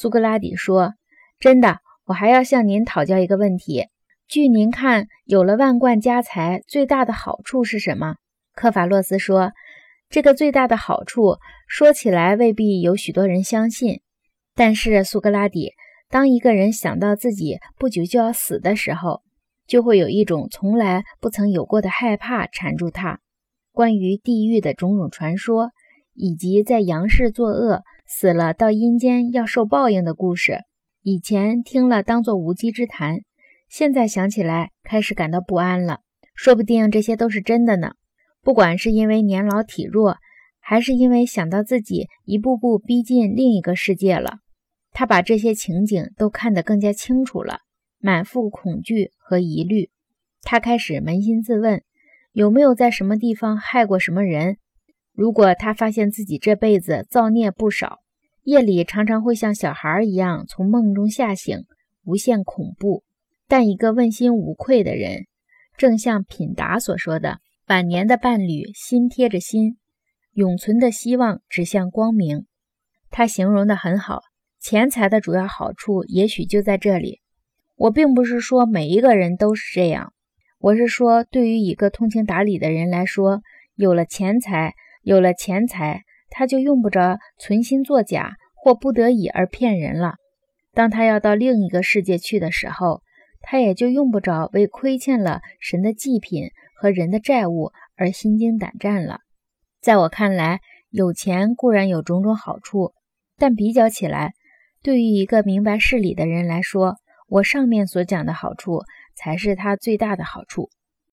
苏格拉底说：“真的，我还要向您讨教一个问题。据您看，有了万贯家财，最大的好处是什么？”科法洛斯说：“这个最大的好处，说起来未必有许多人相信。但是，苏格拉底，当一个人想到自己不久就要死的时候，就会有一种从来不曾有过的害怕缠住他。关于地狱的种种传说，以及在阳世作恶死了到阴间要受报应的故事，以前听了当作无稽之谈，现在想起来开始感到不安了。说不定这些都是真的呢。”不管是因为年老体弱，还是因为想到自己一步步逼近另一个世界了，他把这些情景都看得更加清楚了，满腹恐惧和疑虑。他开始扪心自问，有没有在什么地方害过什么人？如果他发现自己这辈子造孽不少，夜里常常会像小孩一样从梦中吓醒，无限恐怖。但一个问心无愧的人，正像品达所说的。晚年的伴侣心贴着心，永存的希望指向光明。他形容的很好，钱财的主要好处也许就在这里。我并不是说每一个人都是这样，我是说，对于一个通情达理的人来说，有了钱财，有了钱财，他就用不着存心作假或不得已而骗人了。当他要到另一个世界去的时候，他也就用不着为亏欠了神的祭品。和人的债务而心惊胆战了。在我看来，有钱固然有种种好处，但比较起来，对于一个明白事理的人来说，我上面所讲的好处才是他最大的好处。